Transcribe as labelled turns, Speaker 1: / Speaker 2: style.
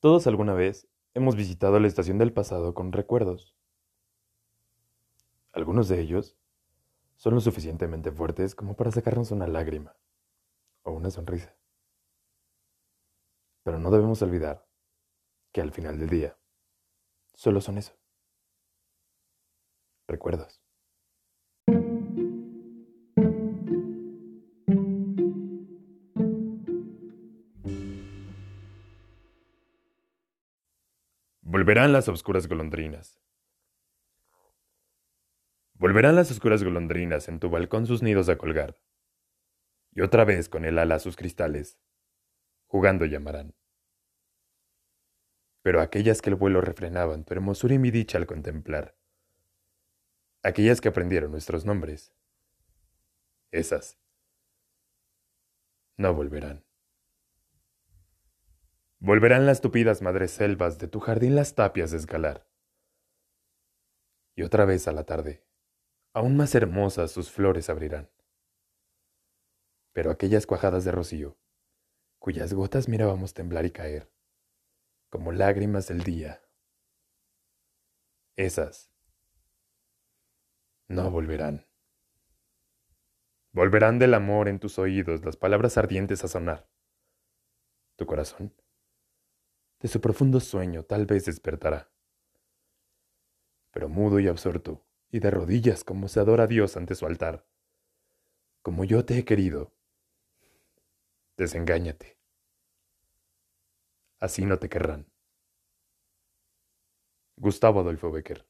Speaker 1: Todos alguna vez hemos visitado la estación del pasado con recuerdos. Algunos de ellos son lo suficientemente fuertes como para sacarnos una lágrima o una sonrisa. Pero no debemos olvidar que al final del día solo son eso. Recuerdos. Volverán las oscuras golondrinas. Volverán las oscuras golondrinas en tu balcón sus nidos a colgar. Y otra vez con el ala sus cristales, jugando llamarán. Pero aquellas que el vuelo refrenaban tu hermosura y mi dicha al contemplar, aquellas que aprendieron nuestros nombres, esas no volverán. Volverán las tupidas madres selvas de tu jardín las tapias de escalar. Y otra vez a la tarde, aún más hermosas sus flores abrirán. Pero aquellas cuajadas de rocío, cuyas gotas mirábamos temblar y caer, como lágrimas del día, esas no volverán. Volverán del amor en tus oídos las palabras ardientes a sonar. Tu corazón de su profundo sueño tal vez despertará. Pero mudo y absorto, y de rodillas como se adora a Dios ante su altar, como yo te he querido, desengáñate. Así no te querrán. Gustavo Adolfo Becker